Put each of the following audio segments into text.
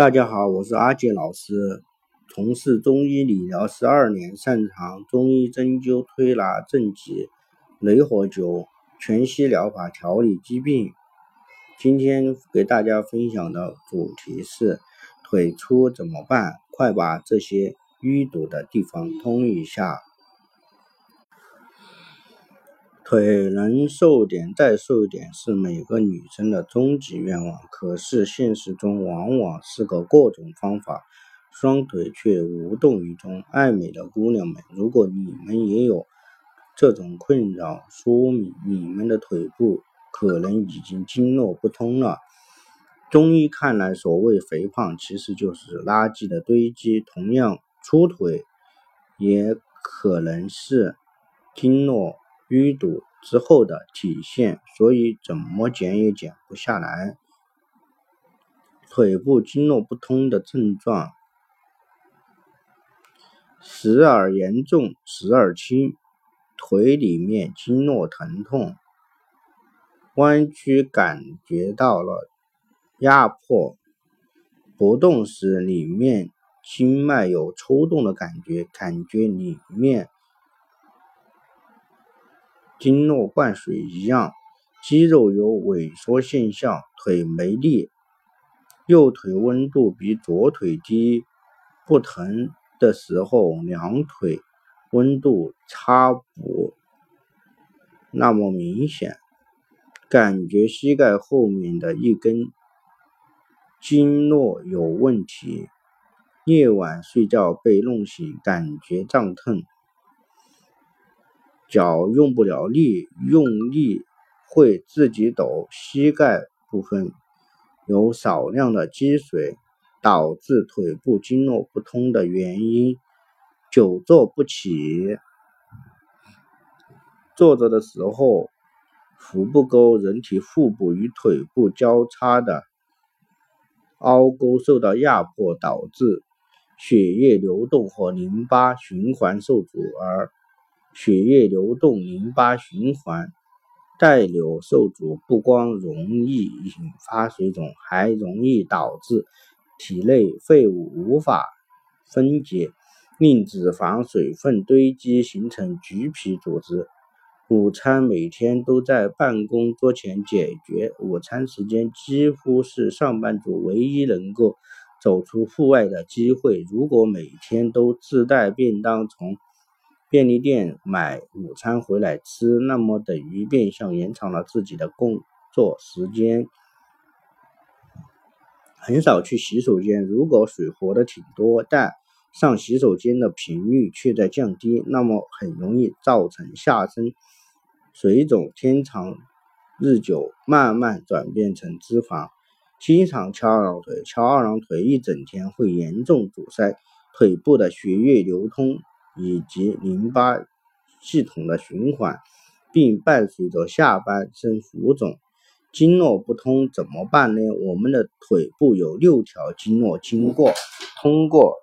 大家好，我是阿杰老师，从事中医理疗十二年，擅长中医针灸、推拿、正脊、雷火灸、全息疗法调理疾病。今天给大家分享的主题是腿粗怎么办？快把这些淤堵的地方通一下。腿能瘦点再瘦点是每个女生的终极愿望，可是现实中往往是个各种方法，双腿却无动于衷。爱美的姑娘们，如果你们也有这种困扰，说明你们的腿部可能已经经络不通了。中医看来，所谓肥胖其实就是垃圾的堆积，同样粗腿也可能是经络。淤堵之后的体现，所以怎么减也减不下来。腿部经络不通的症状，时而严重，时而轻。腿里面经络疼痛，弯曲感觉到了压迫，不动时里面经脉有抽动的感觉，感觉里面。经络灌水一样，肌肉有萎缩现象，腿没力，右腿温度比左腿低，不疼的时候两腿温度差不那么明显，感觉膝盖后面的一根经络有问题，夜晚睡觉被弄醒，感觉胀痛。脚用不了力，用力会自己抖。膝盖部分有少量的积水，导致腿部经络不通的原因。久坐不起，坐着的时候腹部沟，人体腹部与腿部交叉的凹沟受到压迫，导致血液流动和淋巴循环受阻而。血液流动、淋巴循环带流受阻，不光容易引发水肿，还容易导致体内废物无法分解，令脂肪、水分堆积，形成橘皮组织。午餐每天都在办公桌前解决，午餐时间几乎是上班族唯一能够走出户外的机会。如果每天都自带便当，从便利店买午餐回来吃，那么等于变相延长了自己的工作时间。很少去洗手间，如果水活的挺多，但上洗手间的频率却在降低，那么很容易造成下身水肿，天长日久，慢慢转变成脂肪。经常翘二郎腿，翘二郎腿一整天会严重阻塞腿部的血液流通。以及淋巴系统的循环，并伴随着下半身浮肿、经络不通，怎么办呢？我们的腿部有六条经络经过，通过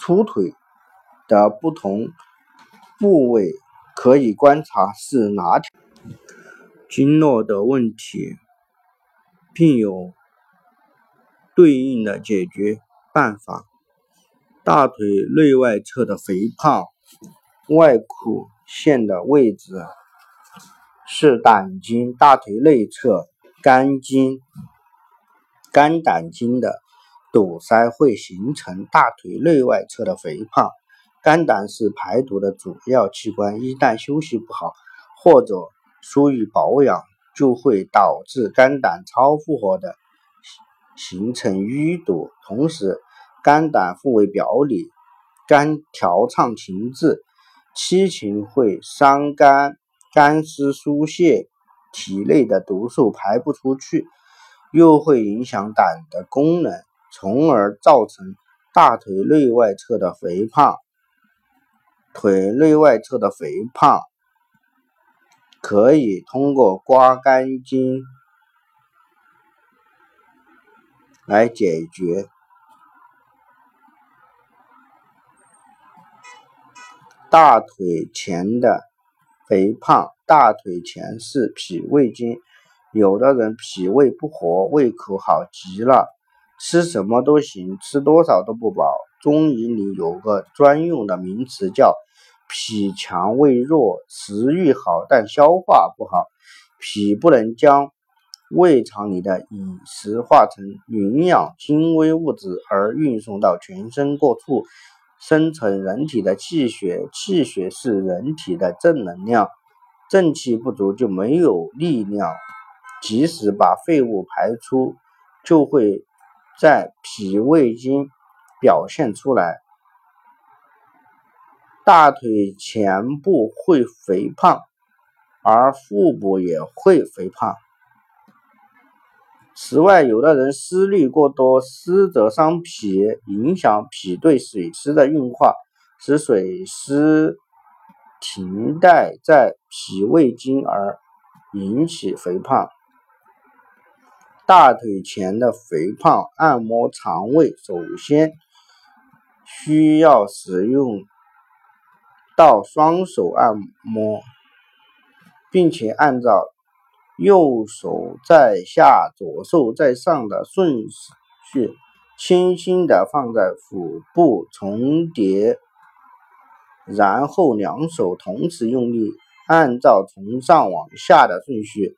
粗腿的不同部位，可以观察是哪条经络的问题，并有对应的解决办法。大腿内外侧的肥胖，外裤线的位置是胆经，大腿内侧肝经、肝胆经的堵塞会形成大腿内外侧的肥胖。肝胆是排毒的主要器官，一旦休息不好或者疏于保养，就会导致肝胆超负荷的形成淤堵，同时。肝胆互为表里，肝调畅情志，七情会伤肝，肝湿疏泄，体内的毒素排不出去，又会影响胆的功能，从而造成大腿内外侧的肥胖。腿内外侧的肥胖可以通过刮肝经来解决。大腿前的肥胖，大腿前是脾胃经，有的人脾胃不和，胃口好极了，吃什么都行，吃多少都不饱。中医里有个专用的名词叫脾强胃弱，食欲好但消化不好，脾不能将胃肠里的饮食化成营养精微物质而运送到全身各处，生成人体的气血。气血是人体的正能量，正气不足就没有力量。即使把废物排出，就会在脾胃经表现出来。大腿前部会肥胖，而腹部也会肥胖。此外，有的人思虑过多，思则伤脾，影响脾对水湿的运化，使水湿停滞在脾胃经，而引起肥胖。大腿前的肥胖，按摩肠胃首先需要使用到双手按摩，并且按照右手在下、左手在上的顺序，轻轻地放在腹部重叠，然后两手同时用力，按照从上往下的顺序。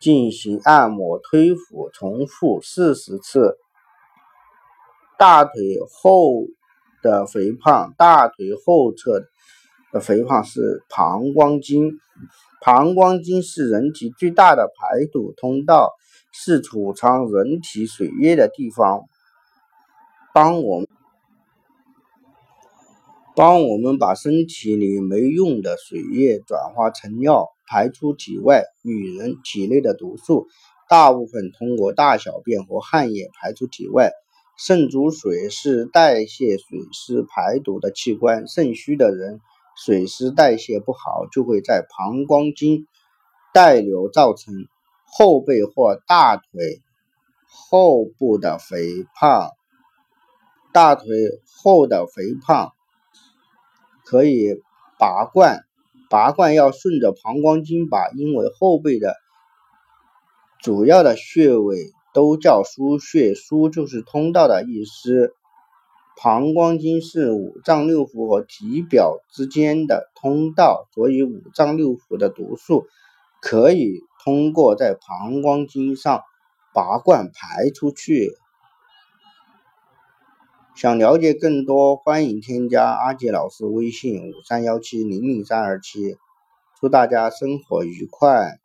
进行按摩推腹，重复四十次。大腿后的肥胖，大腿后侧的肥胖是膀胱经。膀胱经是人体最大的排毒通道，是储藏人体水液的地方。帮我们。帮我们把身体里没用的水液转化成尿，排出体外。女人体内的毒素大部分通过大小便和汗液排出体外。肾主水，是代谢水湿排毒的器官。肾虚的人，水湿代谢不好，就会在膀胱经带流，造成后背或大腿后部的肥胖。大腿后的肥胖。可以拔罐，拔罐要顺着膀胱经拔，因为后背的主要的穴位都叫腧穴，腧就是通道的意思。膀胱经是五脏六腑和体表之间的通道，所以五脏六腑的毒素可以通过在膀胱经上拔罐排出去。想了解更多，欢迎添加阿杰老师微信五三幺七零零三二七。祝大家生活愉快！